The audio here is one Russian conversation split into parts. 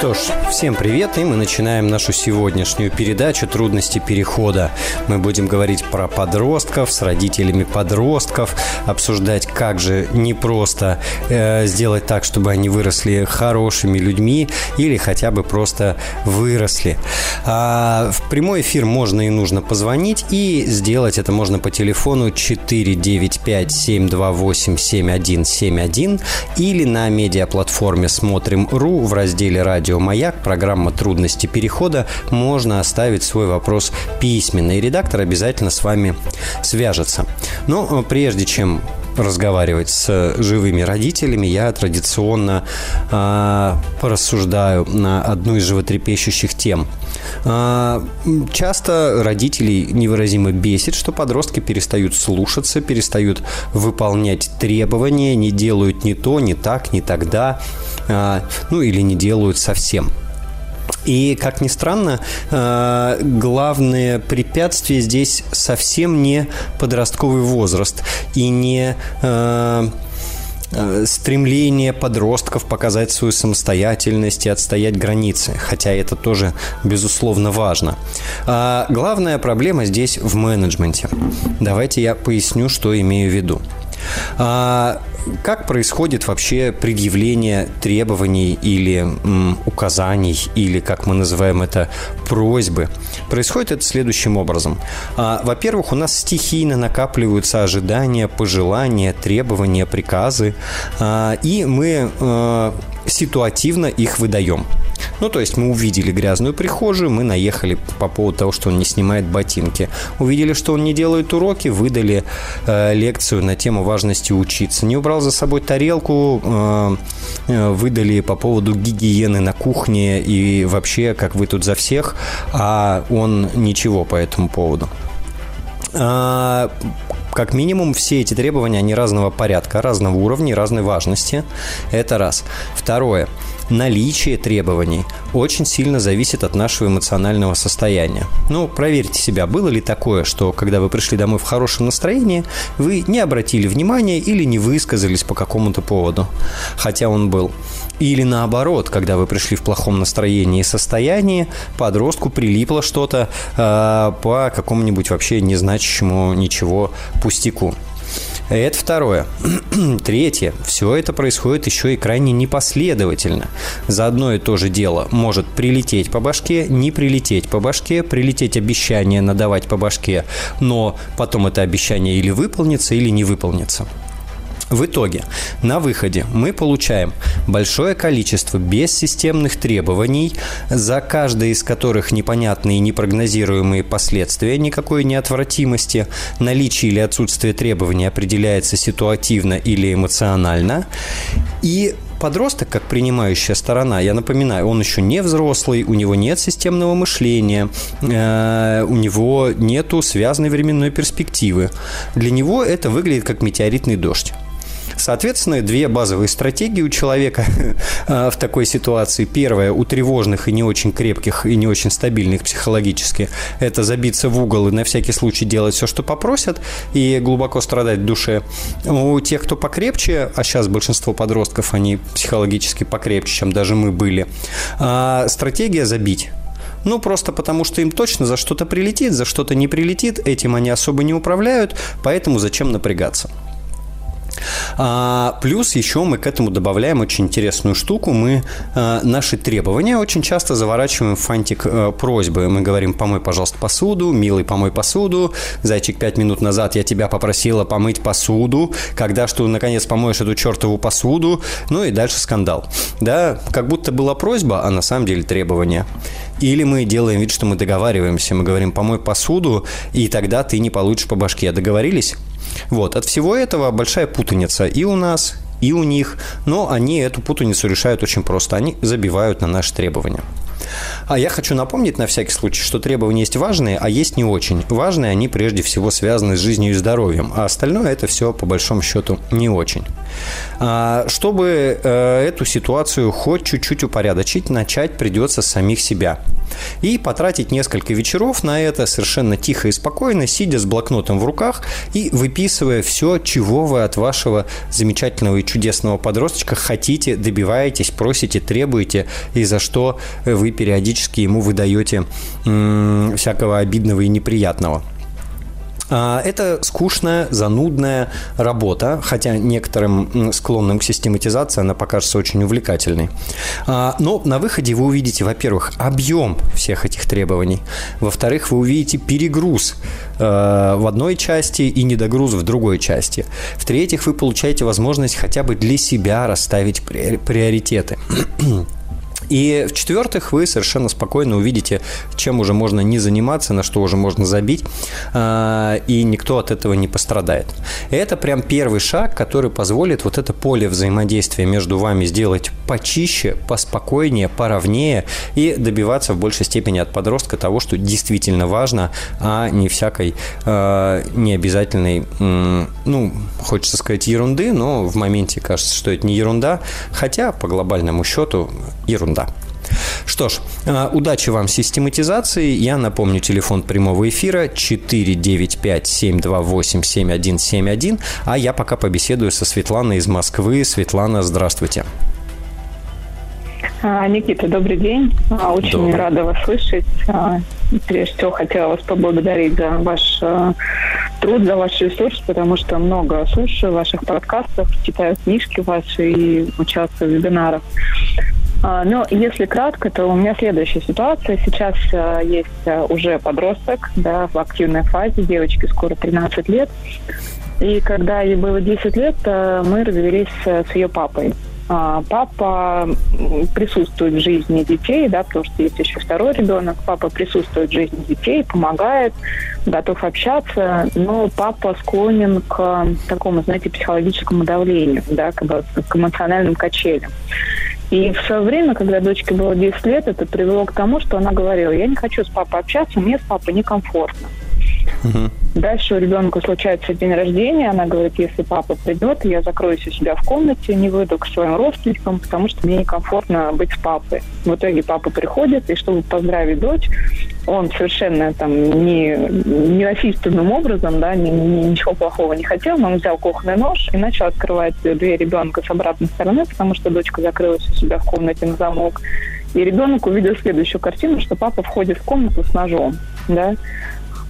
Что ж, всем привет, и мы начинаем нашу сегодняшнюю передачу «Трудности перехода». Мы будем говорить про подростков, с родителями подростков, обсуждать, как же непросто э, сделать так, чтобы они выросли хорошими людьми или хотя бы просто выросли. А в прямой эфир можно и нужно позвонить, и сделать это можно по телефону 495-728-7171 или на медиаплатформе «Смотрим.ру» в разделе «Радио радио «Маяк», программа «Трудности перехода», можно оставить свой вопрос письменно, и редактор обязательно с вами свяжется. Но э, прежде чем разговаривать с живыми родителями, я традиционно э, порассуждаю на одну из животрепещущих тем. Э, часто родителей невыразимо бесит, что подростки перестают слушаться, перестают выполнять требования, не делают ни то, ни так, ни тогда. А, ну или не делают совсем. И, как ни странно, а, главное препятствие здесь совсем не подростковый возраст и не а, стремление подростков показать свою самостоятельность и отстоять границы, хотя это тоже, безусловно, важно. А главная проблема здесь в менеджменте. Давайте я поясню, что имею в виду. Как происходит вообще предъявление требований или м, указаний, или, как мы называем это, просьбы? Происходит это следующим образом. А, во-первых, у нас стихийно накапливаются ожидания, пожелания, требования, приказы, а, и мы а, ситуативно их выдаем. Ну, то есть мы увидели грязную прихожую, мы наехали по поводу того, что он не снимает ботинки. Увидели, что он не делает уроки, выдали э, лекцию на тему важности учиться. Не убрал за собой тарелку, э, э, выдали по поводу гигиены на кухне и вообще, как вы тут за всех, а он ничего по этому поводу. Как минимум, все эти требования, они разного порядка, разного уровня, разной важности. Это раз. Второе наличие требований очень сильно зависит от нашего эмоционального состояния. Ну, проверьте себя, было ли такое, что когда вы пришли домой в хорошем настроении, вы не обратили внимания или не высказались по какому-то поводу, хотя он был. Или наоборот, когда вы пришли в плохом настроении и состоянии, подростку прилипло что-то э, по какому-нибудь вообще незначащему ничего пустяку. Это второе. Третье. Все это происходит еще и крайне непоследовательно. За одно и то же дело может прилететь по башке, не прилететь по башке, прилететь обещание надавать по башке, но потом это обещание или выполнится, или не выполнится. В итоге, на выходе мы получаем большое количество бессистемных требований, за каждое из которых непонятные и непрогнозируемые последствия никакой неотвратимости, наличие или отсутствие требований определяется ситуативно или эмоционально, и подросток, как принимающая сторона, я напоминаю, он еще не взрослый, у него нет системного мышления, э, у него нету связанной временной перспективы. Для него это выглядит как метеоритный дождь. Соответственно, две базовые стратегии у человека а, в такой ситуации. Первая у тревожных и не очень крепких и не очень стабильных психологически – это забиться в угол и на всякий случай делать все, что попросят, и глубоко страдать в душе. У тех, кто покрепче, а сейчас большинство подростков, они психологически покрепче, чем даже мы были, а, стратегия забить. Ну, просто потому что им точно за что-то прилетит, за что-то не прилетит, этим они особо не управляют, поэтому зачем напрягаться? А, плюс еще мы к этому добавляем очень интересную штуку. Мы а, наши требования очень часто заворачиваем в фантик а, просьбы. Мы говорим, помой, пожалуйста, посуду, милый, помой посуду. Зайчик, пять минут назад я тебя попросила помыть посуду. Когда что, наконец, помоешь эту чертову посуду? Ну и дальше скандал. Да, как будто была просьба, а на самом деле требование. Или мы делаем вид, что мы договариваемся. Мы говорим, помой посуду, и тогда ты не получишь по башке. Договорились? Вот. От всего этого большая путаница и у нас, и у них, но они эту путаницу решают очень просто. Они забивают на наши требования. А я хочу напомнить на всякий случай, что требования есть важные, а есть не очень. Важные они прежде всего связаны с жизнью и здоровьем, а остальное это все по большому счету не очень. А, чтобы э, эту ситуацию хоть чуть-чуть упорядочить, начать придется с самих себя. И потратить несколько вечеров на это совершенно тихо и спокойно, сидя с блокнотом в руках и выписывая все, чего вы от вашего замечательного и чудесного подросточка хотите, добиваетесь, просите, требуете, и за что вы периодически ему выдаете м- всякого обидного и неприятного. А, это скучная, занудная работа, хотя некоторым склонным к систематизации она покажется очень увлекательной. А, но на выходе вы увидите, во-первых, объем всех этих требований, во-вторых, вы увидите перегруз э, в одной части и недогруз в другой части. В-третьих, вы получаете возможность хотя бы для себя расставить приоритеты. И в-четвертых, вы совершенно спокойно увидите, чем уже можно не заниматься, на что уже можно забить, а, и никто от этого не пострадает. Это прям первый шаг, который позволит вот это поле взаимодействия между вами сделать почище, поспокойнее, поровнее и добиваться в большей степени от подростка того, что действительно важно, а не всякой э, необязательной, ну, хочется сказать ерунды, но в моменте кажется, что это не ерунда, хотя по глобальному счету ерунда. Что ж, э, удачи вам с систематизацией. Я напомню, телефон прямого эфира 495-728-7171. А я пока побеседую со Светланой из Москвы. Светлана, здравствуйте. А, Никита, добрый день. А, очень добрый. рада вас слышать. А, прежде всего, хотела вас поблагодарить за ваш труд, за ваш ресурс, потому что много слушаю ваших подкастов, читаю книжки ваши и участвую в вебинарах. А, но если кратко, то у меня следующая ситуация. Сейчас э, есть э, уже подросток да, в активной фазе, девочке скоро 13 лет. И когда ей было 10 лет, мы развелись с ее папой. А, папа присутствует в жизни детей, да, потому что есть еще второй ребенок. Папа присутствует в жизни детей, помогает, готов общаться, но папа склонен к такому, знаете, психологическому давлению, да, к, к эмоциональным качелям. И в свое время, когда дочке было 10 лет, это привело к тому, что она говорила, я не хочу с папой общаться, мне с папой некомфортно. Угу. Дальше у ребенка случается день рождения, она говорит, если папа придет, я закроюсь у себя в комнате, не выйду к своим родственникам, потому что мне некомфортно быть с папой. В итоге папа приходит, и чтобы поздравить дочь, он совершенно там не, не насильственным образом, да, ни, ни, ничего плохого не хотел, но он взял кухонный нож и начал открывать дверь ребенка с обратной стороны, потому что дочка закрылась у себя в комнате на замок. И ребенок увидел следующую картину, что папа входит в комнату с ножом, да,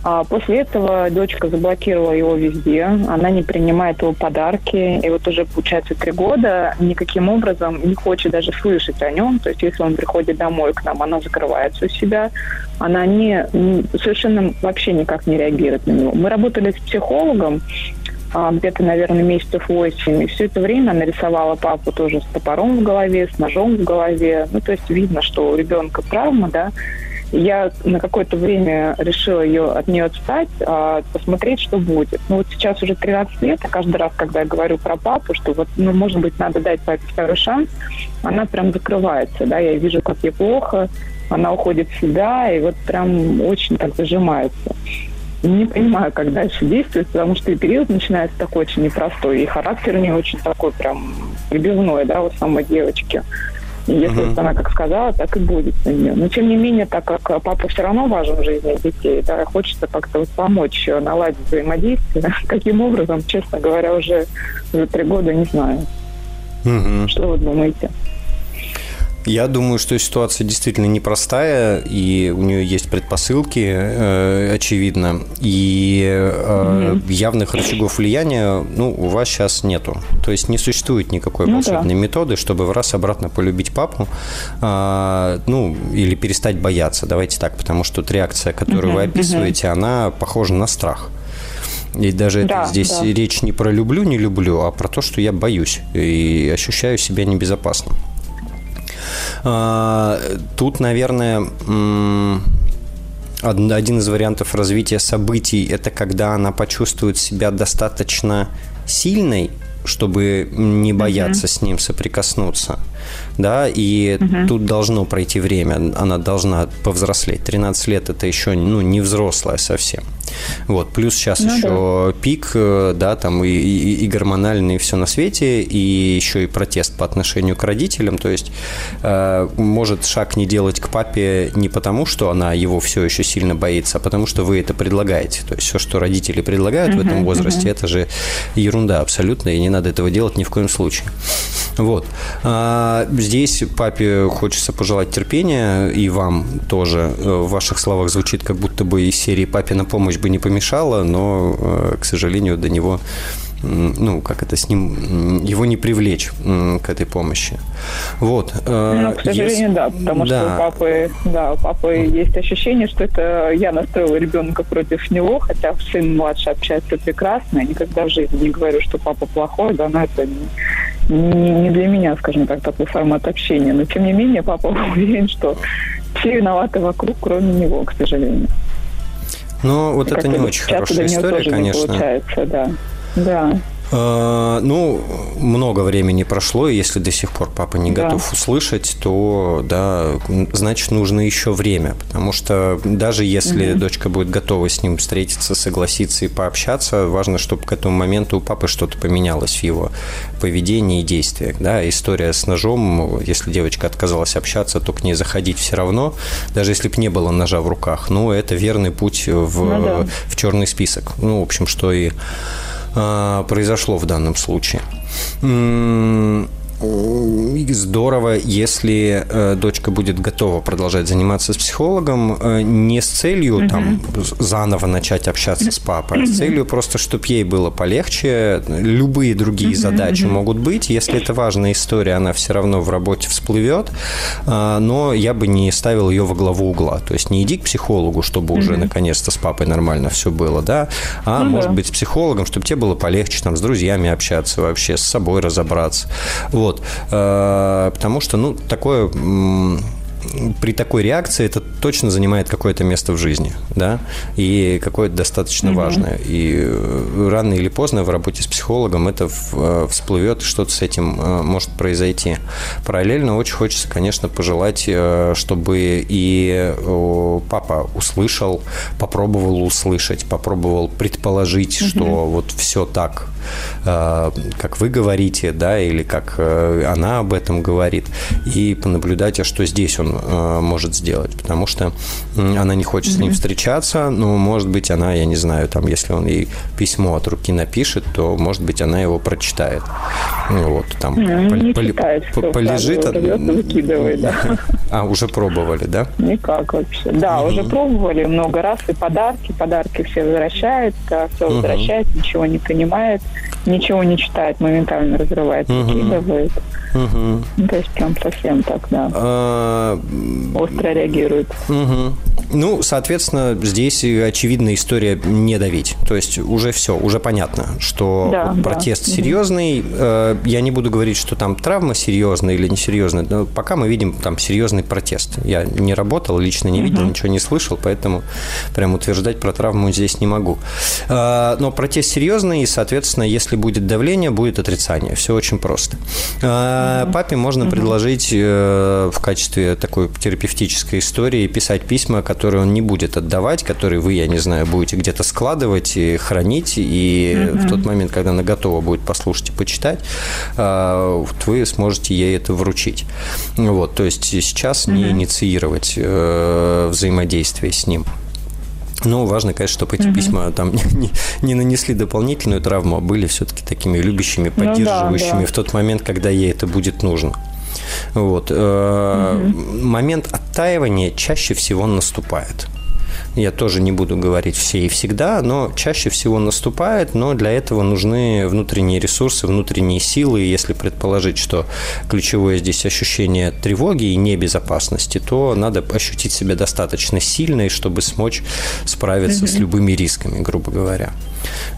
а после этого дочка заблокировала его везде, она не принимает его подарки, и вот уже, получается, три года никаким образом не хочет даже слышать о нем. То есть, если он приходит домой к нам, она закрывается у себя, она не, совершенно вообще никак не реагирует на него. Мы работали с психологом, а, где-то, наверное, месяцев восемь. И все это время она рисовала папу тоже с топором в голове, с ножом в голове. Ну, то есть видно, что у ребенка травма, да, я на какое-то время решила ее от нее отстать, а, посмотреть, что будет. Ну вот сейчас уже 13 лет, и каждый раз, когда я говорю про папу, что вот, ну, может быть, надо дать папе второй шанс, она прям закрывается, да, я вижу, как ей плохо, она уходит в себя, и вот прям очень так зажимается. Не понимаю, как дальше действовать, потому что и период начинается такой очень непростой, и характер не очень такой прям прибивной, да, у самой девочки. Если uh-huh. она как сказала, так и будет на нее. Но тем не менее, так как папа все равно важен в жизни детей, да, хочется как-то вот помочь наладить взаимодействие. Каким образом, честно говоря, уже за три года не знаю. Uh-huh. Что вы думаете? Я думаю, что ситуация действительно непростая, и у нее есть предпосылки, э, очевидно, и э, угу. явных рычагов влияния, ну, у вас сейчас нету. То есть не существует никакой ну, волшебной да. методы, чтобы в раз обратно полюбить папу, э, ну, или перестать бояться, давайте так, потому что вот реакция, которую угу, вы описываете, угу. она похожа на страх. И даже да, это, здесь да. речь не про люблю, не люблю, а про то, что я боюсь и ощущаю себя небезопасным. А, тут, наверное, один из вариантов развития событий – это когда она почувствует себя достаточно сильной, чтобы не бояться uh-huh. с ним соприкоснуться. Да, и uh-huh. тут должно пройти время, она должна повзрослеть. 13 лет – это еще ну, не взрослая совсем. Вот, плюс сейчас ну, еще да. пик, э, да, там и, и, и гормональный, и все на свете, и еще и протест по отношению к родителям. То есть э, может шаг не делать к папе не потому, что она его все еще сильно боится, а потому что вы это предлагаете. То есть все, что родители предлагают uh-huh, в этом возрасте, uh-huh. это же ерунда абсолютно, и не надо этого делать ни в коем случае. Вот. А здесь папе хочется пожелать терпения, и вам тоже. Э, в ваших словах звучит, как будто бы из серии «Папе на помощь бы не помешало», но, э, к сожалению, до него ну, как это, с ним, его не привлечь к этой помощи. Вот. Э, ну, к сожалению, Есть... да, потому да. что у папы, да, у папы есть ощущение, что это я настроила ребенка против него, хотя сын младший общается прекрасно, я никогда в жизни не говорю, что папа плохой, да, но это не, не, не для меня, скажем так, такой формат общения. Но, тем не менее, папа уверен, что все виноваты вокруг, кроме него, к сожалению. Ну, вот это не очень хорошая история, конечно. получается, да. Да. А, ну, много времени прошло, и если до сих пор папа не да. готов услышать, то, да, значит, нужно еще время, потому что даже если угу. дочка будет готова с ним встретиться, согласиться и пообщаться, важно, чтобы к этому моменту у папы что-то поменялось в его поведении и действиях, да, история с ножом, если девочка отказалась общаться, то к ней заходить все равно, даже если бы не было ножа в руках, ну, это верный путь в, ну, да. в черный список, ну, в общем, что и произошло в данном случае здорово, если э, дочка будет готова продолжать заниматься с психологом э, не с целью угу. там заново начать общаться с папой, а с целью просто, чтобы ей было полегче. Любые другие угу, задачи угу. могут быть. Если это важная история, она все равно в работе всплывет. Э, но я бы не ставил ее во главу угла. То есть не иди к психологу, чтобы угу. уже наконец-то с папой нормально все было, да, а ну, может быть с психологом, чтобы тебе было полегче там с друзьями общаться вообще, с собой разобраться. Вот. Вот. Э, потому что, ну, такое при такой реакции это точно занимает какое-то место в жизни, да, и какое-то достаточно mm-hmm. важное. И э, рано или поздно в работе с психологом это э, всплывет, что-то с этим может произойти. Параллельно очень хочется, конечно, пожелать, чтобы и папа услышал, попробовал услышать, попробовал предположить, mm-hmm. что вот все так, как вы говорите, да, или как она об этом говорит, и понаблюдать, а что здесь он э, может сделать, потому что она не хочет mm-hmm. с ним встречаться, но, может быть, она, я не знаю, там, если он ей письмо от руки напишет, то, может быть, она его прочитает. Вот, там, mm, пол, читает, пол, полежит. Выкидывает, да. А, уже пробовали, да? Никак вообще. Да, mm-hmm. уже пробовали много раз, и подарки, подарки все возвращает, все mm-hmm. возвращает, ничего не понимает, ничего не читает, моментально разрывает, mm-hmm. выкидывает. Угу. То есть прям совсем так, да. А... Остро реагирует. Угу. Ну, соответственно, здесь очевидная история не давить. То есть уже все, уже понятно, что да, протест да. серьезный. Угу. Я не буду говорить, что там травма серьезная или несерьезная, но пока мы видим там серьезный протест. Я не работал, лично не видел, угу. ничего не слышал, поэтому прям утверждать про травму здесь не могу. А, но протест серьезный, и, соответственно, если будет давление, будет отрицание. Все очень просто. Угу. Папе можно угу. предложить э, в качестве такой терапевтической истории писать письма, которые он не будет отдавать, которые вы, я не знаю, будете где-то складывать и хранить, и угу. в тот момент, когда она готова будет послушать и почитать, а, вот вы сможете ей это вручить. Вот, то есть сейчас угу. не инициировать э, взаимодействие с ним. Но важно, конечно, чтобы эти угу. письма там не, не нанесли дополнительную травму, а были все-таки такими любящими, поддерживающими ну, да, да. в тот момент, когда ей это будет нужно. Вот. Угу. Момент оттаивания чаще всего наступает. Я тоже не буду говорить все и всегда, но чаще всего наступает, но для этого нужны внутренние ресурсы, внутренние силы. И если предположить, что ключевое здесь ощущение тревоги и небезопасности, то надо ощутить себя достаточно сильной, чтобы смочь справиться mm-hmm. с любыми рисками, грубо говоря.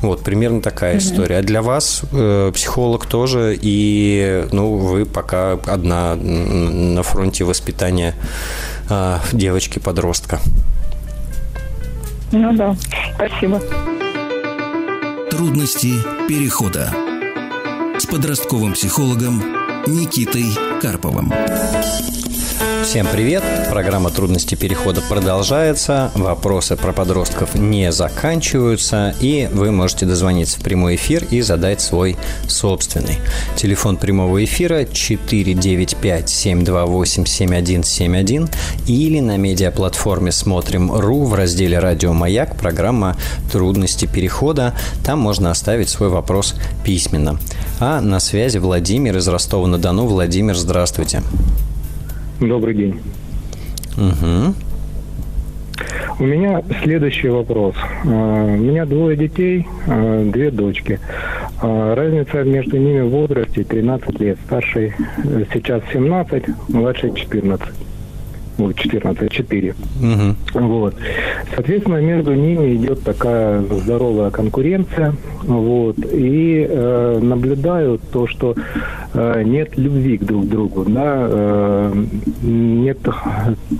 Вот, примерно такая mm-hmm. история. А для вас э, психолог тоже, и ну, вы пока одна на фронте воспитания э, девочки-подростка. Ну да, спасибо. Трудности перехода с подростковым психологом Никитой Карповым. Всем привет! Программа «Трудности перехода» продолжается. Вопросы про подростков не заканчиваются. И вы можете дозвониться в прямой эфир и задать свой собственный. Телефон прямого эфира 495-728-7171 или на медиаплатформе «Смотрим.ру» в разделе «Радио Маяк» программа «Трудности перехода». Там можно оставить свой вопрос письменно. А на связи Владимир из Ростова-на-Дону. Владимир, здравствуйте. Добрый день. Угу. У меня следующий вопрос. А, у меня двое детей, а, две дочки. А, разница между ними в возрасте 13 лет. Старший э, сейчас 17, младший 14 ну, 14, 4. Угу. Вот. Соответственно, между ними идет такая здоровая конкуренция. Вот. И э, наблюдаю то, что э, нет любви к друг другу. Да? Э, нет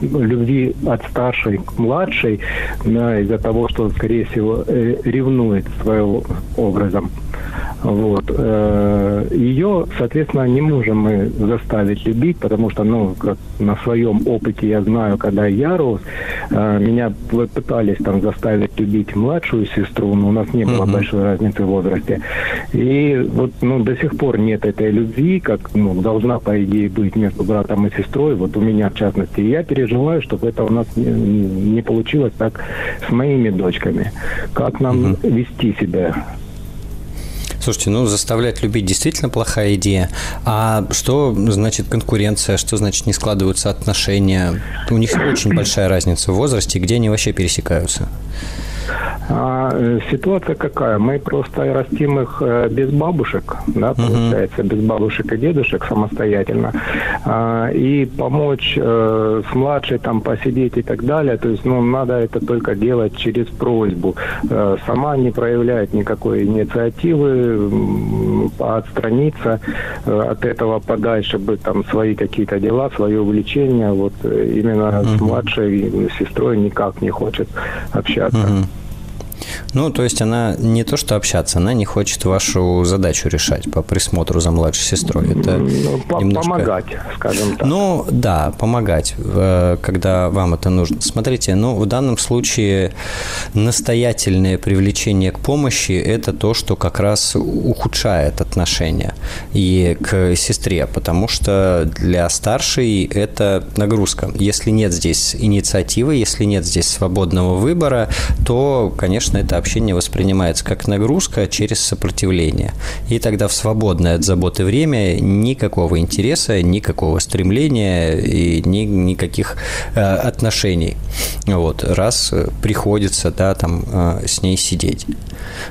любви от старшей к младшей да, из-за того, что, скорее всего, э, ревнует своим образом. Вот. Э, Ее, соответственно, не можем мы заставить любить, потому что, ну, как на своем опыте я знаю, когда я рос, э, меня пытались там заставить любить младшую сестру, но у нас не было uh-huh. большой разницы в возрасте. И вот, ну, до сих пор нет этой любви, как, ну, должна, по идее, быть между братом и сестрой, вот у меня в частности. И я переживаю, чтобы это у нас не, не получилось так с моими дочками. Как нам uh-huh. вести себя Слушайте, ну заставлять любить действительно плохая идея. А что значит конкуренция? Что значит не складываются отношения? У них очень большая разница в возрасте, где они вообще пересекаются? А, э, ситуация какая? Мы просто растим их э, без бабушек, да, получается, без бабушек и дедушек самостоятельно. А, и помочь э, с младшей там посидеть и так далее, то есть, ну, надо это только делать через просьбу. Э, сама не проявляет никакой инициативы, отстраниться э, от этого подальше, бы там свои какие-то дела, свои увлечения. Вот именно с младшей сестрой никак не хочет общаться. Ну, то есть она не то что общаться, она не хочет вашу задачу решать по присмотру за младшей сестрой. Это ну, немножко... Помогать, скажем так. Ну, да, помогать, э, когда вам это нужно. Смотрите, ну, в данном случае настоятельное привлечение к помощи – это то, что как раз ухудшает отношения и к сестре, потому что для старшей это нагрузка. Если нет здесь инициативы, если нет здесь свободного выбора, то, конечно, это общение воспринимается как нагрузка через сопротивление. И тогда в свободное от заботы время никакого интереса, никакого стремления и ни, никаких э, отношений. Вот, раз приходится, да, там, э, с ней сидеть.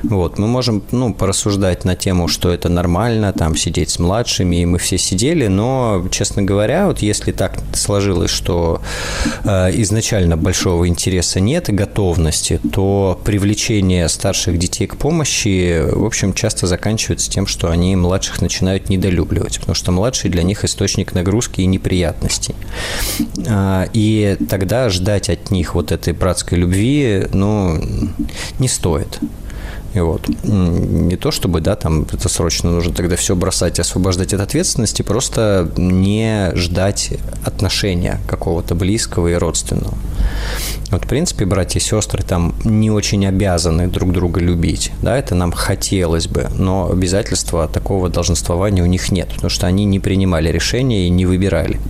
Вот, мы можем, ну, порассуждать на тему, что это нормально, там, сидеть с младшими, и мы все сидели, но, честно говоря, вот если так сложилось, что э, изначально большого интереса нет и готовности, то привлечение старших детей к помощи, в общем, часто заканчивается тем, что они младших начинают недолюбливать, потому что младший для них источник нагрузки и неприятностей. А, и тогда ждать от них вот этой братской любви, ну, не стоит. И вот. Не то чтобы, да, там это срочно нужно тогда все бросать и освобождать от ответственности, просто не ждать отношения какого-то близкого и родственного. Вот, в принципе, братья и сестры там не очень обязаны друг друга любить. Да, это нам хотелось бы, но обязательства такого долженствования у них нет, потому что они не принимали решения и не выбирали.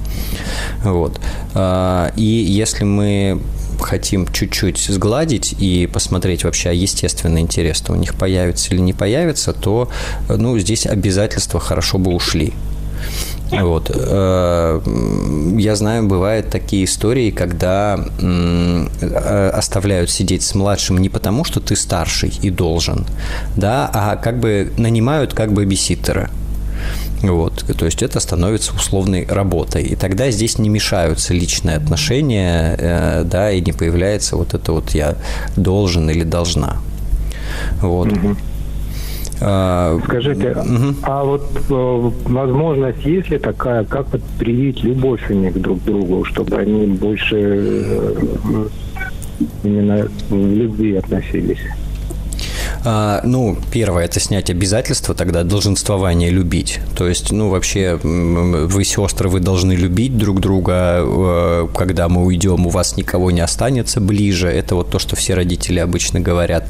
Вот. А, и если мы хотим чуть-чуть сгладить и посмотреть вообще, а естественный интерес-то у них появится или не появится, то ну, здесь обязательства хорошо бы ушли. Вот. Э, я знаю, бывают такие истории, когда э, оставляют сидеть с младшим не потому, что ты старший и должен, да, а как бы нанимают как бы биситтера. Вот, то есть это становится условной работой. И тогда здесь не мешаются личные отношения, э, да, и не появляется вот это вот я должен или должна. Вот. Угу. Скажите, угу. а вот э, возможность есть ли такая, как вот привить любовь у них друг к другу, чтобы они больше э, именно в любви относились? А, ну, первое – это снять обязательства тогда, долженствование любить. То есть, ну, вообще, вы сестры, вы должны любить друг друга. Э, когда мы уйдем, у вас никого не останется ближе. Это вот то, что все родители обычно говорят.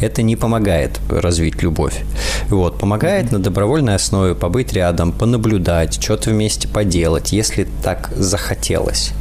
Это не помогает развить любовь. Вот, помогает на добровольной основе побыть рядом, понаблюдать, что-то вместе поделать, если так захотелось.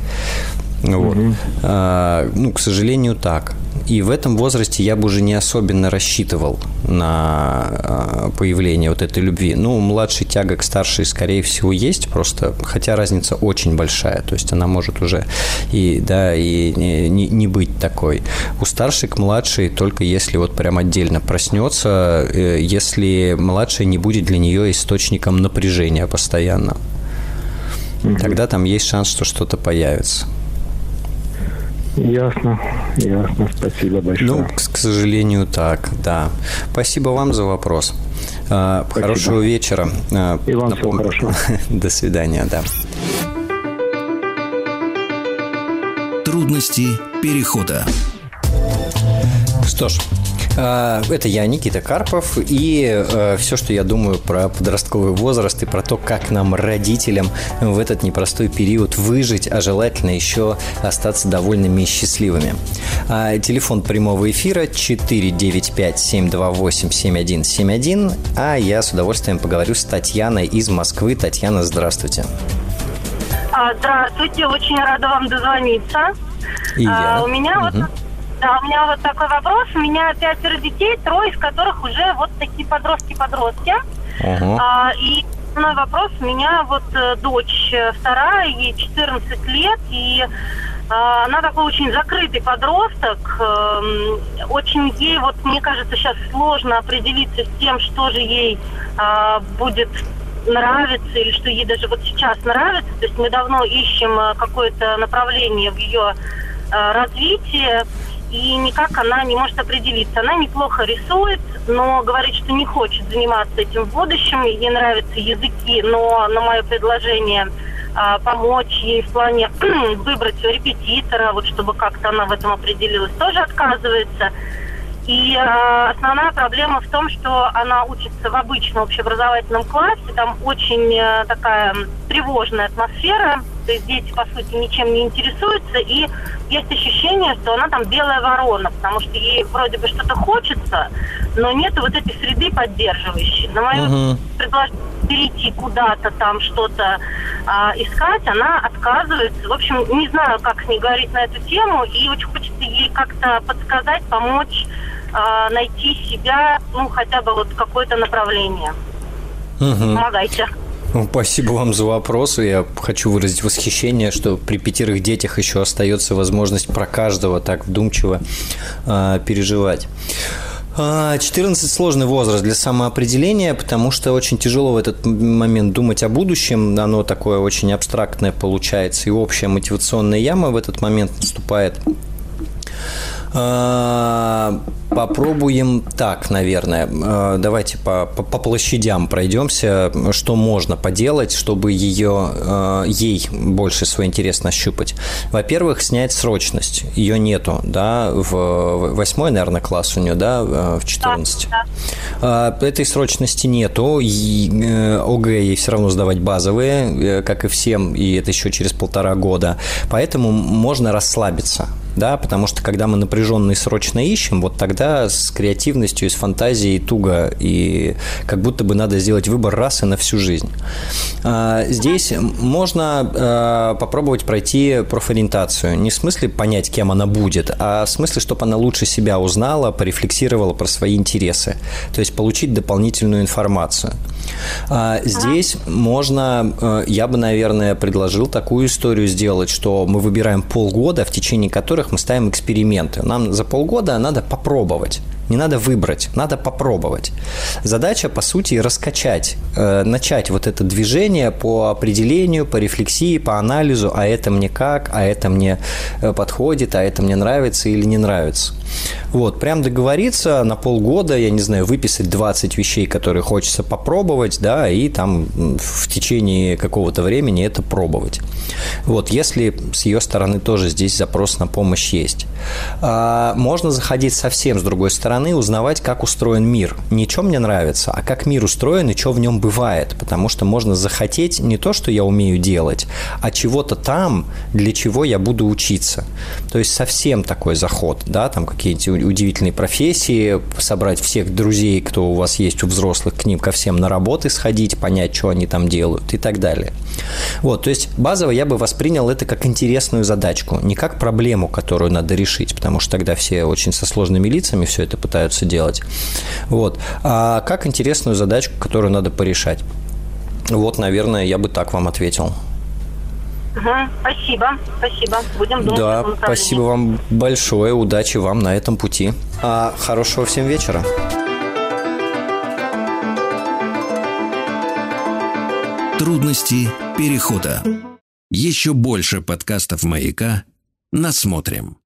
Вот. Угу. А, ну, к сожалению, так. И в этом возрасте я бы уже не особенно рассчитывал на а, появление вот этой любви. Ну, младший тяга к старшей, скорее всего, есть, просто, хотя разница очень большая, то есть она может уже и, да, и не, не быть такой. У старшей к младшей только если вот прям отдельно проснется, э, если младшая не будет для нее источником напряжения постоянно. Тогда там есть шанс, что что-то появится. Ясно, ясно. Спасибо большое. Ну, к, к сожалению, так, да. Спасибо вам за вопрос. А, Спасибо. Хорошего вечера. А, И вам Напом... всего хорошего. До свидания, да. Трудности перехода. Что ж, это я, Никита Карпов, и э, все, что я думаю про подростковый возраст и про то, как нам, родителям, в этот непростой период выжить, а желательно еще остаться довольными и счастливыми. А, телефон прямого эфира 495-728-7171, а я с удовольствием поговорю с Татьяной из Москвы. Татьяна, здравствуйте. А, здравствуйте, очень рада вам дозвониться. И я. у меня угу. вот да, у меня вот такой вопрос. У меня пятеро детей, трое из которых уже вот такие подростки-подростки. Uh-huh. А, и основной вопрос у меня вот э, дочь э, вторая, ей 14 лет, и а, она такой очень закрытый подросток. Эм, очень ей, вот мне кажется, сейчас сложно определиться с тем, что же ей а, будет нравиться или что ей даже вот сейчас нравится. То есть мы давно ищем э, какое-то направление в ее развитии и никак она не может определиться. Она неплохо рисует, но говорит, что не хочет заниматься этим в будущем. Ей нравятся языки, но на мое предложение а, помочь ей в плане выбрать репетитора, вот чтобы как-то она в этом определилась, тоже отказывается. И э, основная проблема в том, что она учится в обычном общеобразовательном классе, там очень э, такая тревожная атмосфера, то есть дети, по сути, ничем не интересуются, и есть ощущение, что она там белая ворона, потому что ей вроде бы что-то хочется, но нет вот этой среды поддерживающей. На мое uh-huh. предложение перейти куда-то там что-то а, искать, она отказывается. В общем, не знаю, как с ней говорить на эту тему, и очень хочется ей как-то подсказать, помочь а, найти себя, ну, хотя бы вот какое-то направление. Угу. Помогайте. Ну, спасибо вам за вопрос. Я хочу выразить восхищение, что при пятерых детях еще остается возможность про каждого так вдумчиво э, переживать. 14 а, сложный возраст для самоопределения, потому что очень тяжело в этот момент думать о будущем. Оно такое очень абстрактное получается, и общая мотивационная яма в этот момент наступает. А, попробуем так, наверное. А, давайте по, по, по площадям пройдемся, что можно поделать, чтобы ее, а, ей больше свой интерес нащупать. Во-первых, снять срочность. Ее нету, да, в восьмой, наверное, класс у нее, да, в 14. Да, да. Этой срочности нету. Э, ОГЭ ей все равно сдавать базовые, э, как и всем, и это еще через полтора года. Поэтому можно расслабиться да, потому что когда мы напряженно и срочно ищем, вот тогда с креативностью с фантазией туго, и как будто бы надо сделать выбор раз и на всю жизнь. А, здесь можно а, попробовать пройти профориентацию, не в смысле понять, кем она будет, а в смысле, чтобы она лучше себя узнала, порефлексировала про свои интересы, то есть получить дополнительную информацию. А, здесь можно, я бы, наверное, предложил такую историю сделать, что мы выбираем полгода, в течение которых мы ставим эксперименты. Нам за полгода надо попробовать. Не надо выбрать, надо попробовать. Задача, по сути, раскачать, э, начать вот это движение по определению, по рефлексии, по анализу, а это мне как, а это мне э, подходит, а это мне нравится или не нравится. Вот, прям договориться на полгода, я не знаю, выписать 20 вещей, которые хочется попробовать, да, и там в течение какого-то времени это пробовать. Вот, если с ее стороны тоже здесь запрос на помощь есть. А, можно заходить совсем с другой стороны, стороны узнавать, как устроен мир. Не что мне нравится, а как мир устроен и что в нем бывает. Потому что можно захотеть не то, что я умею делать, а чего-то там, для чего я буду учиться. То есть совсем такой заход, да, там какие-то удивительные профессии, собрать всех друзей, кто у вас есть у взрослых, к ним ко всем на работы сходить, понять, что они там делают и так далее. Вот, то есть базово я бы воспринял это как интересную задачку, не как проблему, которую надо решить, потому что тогда все очень со сложными лицами все это пытаются делать. Вот, а как интересную задачку, которую надо порешать. Вот, наверное, я бы так вам ответил. Угу, спасибо, спасибо. Будем думать. Да, спасибо вам большое, удачи вам на этом пути. А, хорошего всем вечера. Трудности перехода. Еще больше подкастов «Маяка» насмотрим.